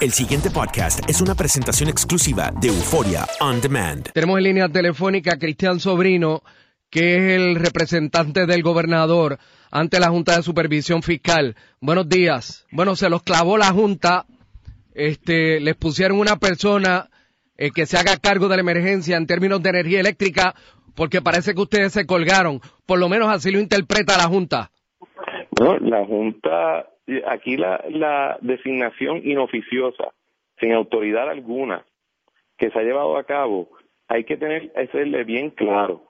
El siguiente podcast es una presentación exclusiva de Euforia On Demand. Tenemos en línea telefónica a Cristian Sobrino, que es el representante del gobernador ante la Junta de Supervisión Fiscal. Buenos días. Bueno, se los clavó la Junta, este, les pusieron una persona eh, que se haga cargo de la emergencia en términos de energía eléctrica, porque parece que ustedes se colgaron. Por lo menos así lo interpreta la Junta. Bueno, la Junta, aquí la, la designación inoficiosa, sin autoridad alguna, que se ha llevado a cabo, hay que tener, hacerle bien claro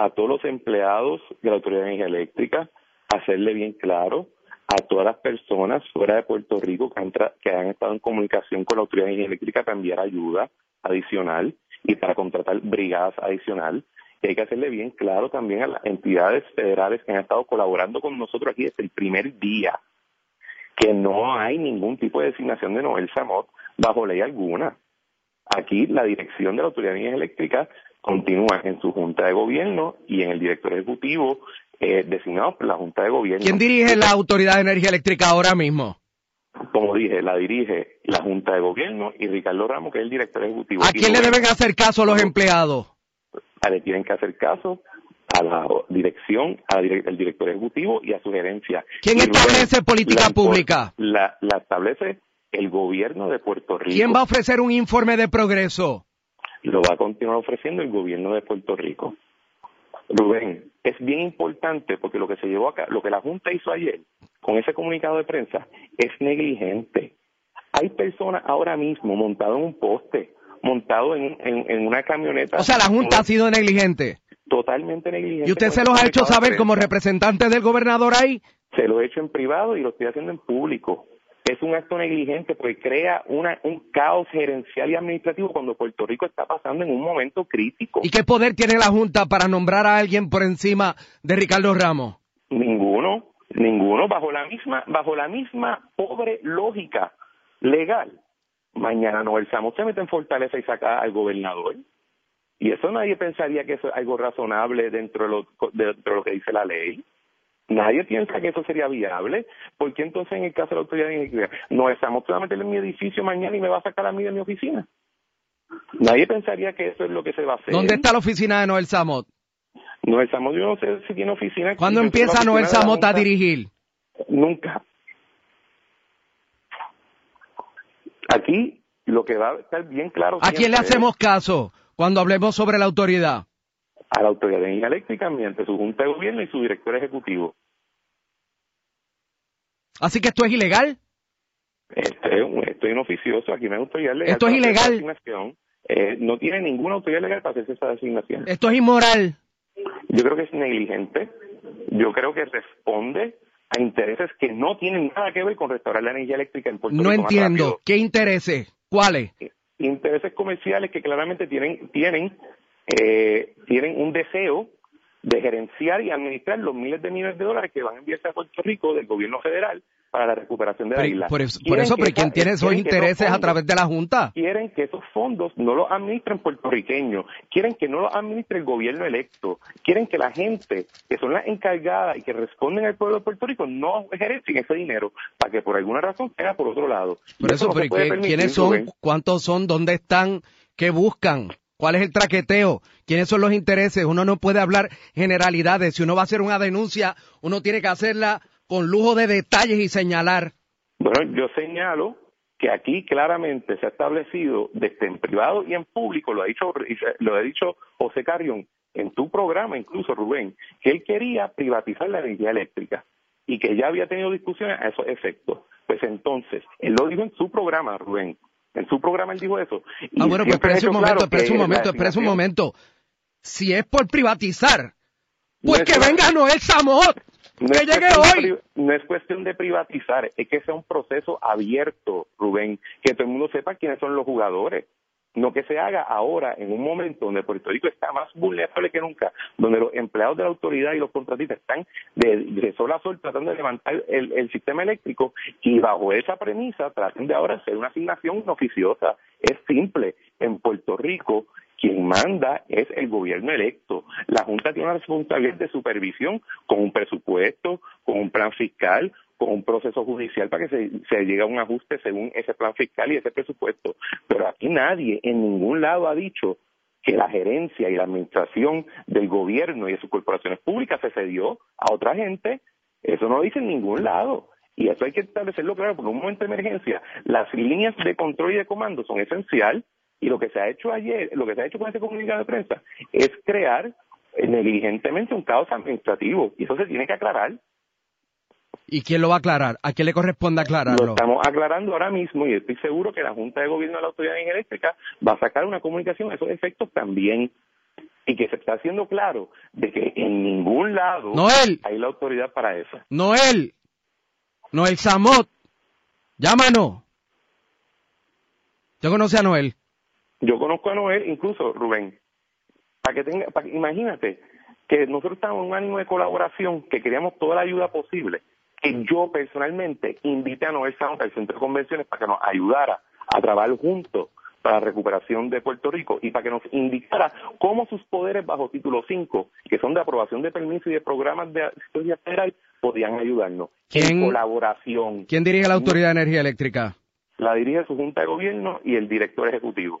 a todos los empleados de la Autoridad de Energía Eléctrica, hacerle bien claro a todas las personas fuera de Puerto Rico que han, tra- que han estado en comunicación con la Autoridad de Energía Eléctrica para enviar ayuda adicional y para contratar brigadas adicional. Y hay que hacerle bien claro también a las entidades federales que han estado colaborando con nosotros aquí desde el primer día que no hay ningún tipo de designación de Noel Samot bajo ley alguna. Aquí la dirección de la Autoridad de Energía Eléctrica continúa en su Junta de Gobierno y en el director ejecutivo eh, designado por la Junta de Gobierno. ¿Quién dirige la Autoridad de Energía Eléctrica ahora mismo? Como dije, la dirige la Junta de Gobierno y Ricardo Ramos, que es el director ejecutivo. ¿A quién le deben hacer caso los empleados? a- Le tienen que hacer caso a la dirección, al director ejecutivo y a su gerencia. ¿Quién Y Rubén, establece política la- pública? La, la establece el gobierno de Puerto Rico. ¿Quién va a ofrecer un informe de progreso? lo va a continuar ofreciendo el gobierno de Puerto Rico. Rubén, es bien importante porque lo que se llevó acá, lo que la Junta hizo ayer con ese comunicado de prensa es negligente. Hay personas ahora mismo montado en un poste, montado en, en- en una camioneta. O sea, la Junta ha sido negligente. Totalmente negligente. ¿Y usted se los ha hecho saber como representante del gobernador ahí? Se lo he hecho en privado y lo estoy haciendo en público. Es un acto negligente porque crea una, un caos gerencial y administrativo cuando Puerto Rico está pasando en un momento crítico. ¿Y qué poder tiene la Junta para nombrar a alguien por encima de Ricardo Ramos? Ninguno, ninguno bajo la misma, bajo la misma pobre lógica legal. Mañana Noel Samos se mete en Fortaleza y saca al gobernador. Y eso nadie pensaría que eso es algo razonable dentro de lo, dentro de lo que dice la ley. Nadie piensa que eso sería viable. ¿Por qué entonces en el caso de la autoridad de energía, va a meter en mi edificio mañana y me va a sacar a mí de mi oficina? Nadie pensaría que eso es lo que se va a hacer. ¿Dónde está la oficina de Noel Samot? Noel Samos, yo no sé si tiene oficina. ¿Cuándo empieza Noel Samot a dirigir? Nunca. Aquí lo que va a estar bien claro. ¿A quién le hacemos caso cuando hablemos sobre la autoridad? A la Autoridad de Energía Eléctrica mediante su Junta de Gobierno y su director ejecutivo. Así que esto es ilegal. Este, un- esto es inoficioso. Aquí no hay autoridad legal. Esto es ilegal. Eh, no tiene ninguna autoridad legal para hacer esa designación. Esto es inmoral. Yo creo que es negligente. Yo creo que responde a intereses que no tienen nada que ver con restaurar la energía eléctrica en Puerto No Rico. más entiendo. ¿Qué intereses? ¿Cuáles? Intereses comerciales que claramente tienen, tienen, eh, tienen un deseo de gerenciar y administrar los miles de millones de dólares que van a enviarse a Puerto Rico del gobierno federal para la recuperación de la isla. por eso, por eso, pero ¿quién esa- tiene esos intereses a fondos- través de la Junta? quieren que esos fondos no los administren puertorriqueños, quieren que no los administre el gobierno electo, quieren que la gente que son las encargadas y que responden al pueblo de Puerto Rico no gerencien ese dinero para que por alguna razón sea por otro lado. Por eso, no se pero puede ¿qué- permitir, ¿quiénes son? Rubén. ¿Cuántos son? ¿Dónde están? ¿Qué buscan? ¿Cuál es el traqueteo? ¿Quiénes son los intereses? Uno no puede hablar generalidades. Si uno va a hacer una denuncia, uno tiene que hacerla con lujo de detalles y señalar. Bueno, yo señalo que aquí claramente se ha establecido desde en privado y en público, lo ha dicho, lo ha dicho José Carrión en tu programa, incluso Rubén, que él quería privatizar la energía eléctrica y que ya había tenido discusiones a esos efectos. Pues entonces, él lo dijo en su programa, Rubén. En su programa él dijo eso. Y Ah, bueno, pues espérese un momento, claro espérese un momento, espérese un momento. Si es por privatizar, pues No que venga Noel Samot, No que llegue hoy. no es cuestión de privatizar, es que sea un proceso abierto, Rubén, que todo el mundo sepa quiénes son los jugadores. No que se haga ahora, en un momento donde Puerto Rico está más vulnerable que nunca, donde los empleados de la autoridad y los contratistas están de, de sol a sol tratando de levantar el, el sistema eléctrico y bajo esa premisa traten de ahora hacer una asignación oficiosa. Es simple. En Puerto Rico manda es el gobierno electo. La Junta tiene una responsabilidad de supervisión con un presupuesto, con un plan fiscal, con un proceso judicial para que se, llegue a un ajuste según ese plan fiscal y ese presupuesto. Pero aquí nadie en ningún lado ha dicho que la gerencia y la administración del gobierno y de sus corporaciones públicas se cedió a otra gente. Eso no lo dice en ningún lado. Y eso hay que establecerlo claro, porque en un momento de emergencia las líneas de control y de comando son esencial y lo que se ha hecho ayer, lo que se ha hecho con ese comunicado de prensa es crear eh, negligentemente un caos administrativo y eso se tiene que aclarar. ¿Y quién lo va a aclarar? ¿A quién le corresponde Lo aclararlo? estamos aclarando ahora mismo y estoy seguro que la Junta de Gobierno de la Autoridad de Energía Eléctrica va a sacar una comunicación a esos efectos también y que se está haciendo claro de que en ningún lado Noel. hay la autoridad para eso. Noel, Noel Samot, llámanos. ¿Yo conoce a Noel? Yo conozco a Noel, incluso Rubén, para que tenga, para imagínate que nosotros estamos en un ánimo de colaboración, que queríamos toda la ayuda posible, que yo personalmente invité a Noel Santos al centro de convenciones para que nos ayudara a trabajar juntos para la recuperación de Puerto Rico y para que nos indicara cómo sus poderes bajo título 5, que son de aprobación de permisos y de programas de asistencia federal, podían ayudarnos. ¿Quién- En colaboración. ¿Quién dirige la Autoridad de Energía Eléctrica? La dirige su Junta de Gobierno y el director ejecutivo.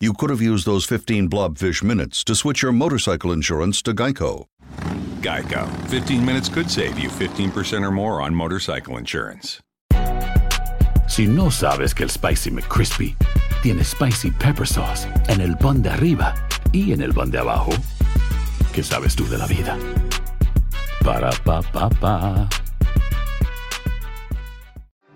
you could have used those 15 blobfish minutes to switch your motorcycle insurance to Geico. Geico. 15 minutes could save you 15% or more on motorcycle insurance. Si no sabes que el Spicy McCrispy tiene Spicy Pepper Sauce en el pan de arriba y en el pan de abajo, ¿qué sabes tú de la vida? Para, pa, pa, pa.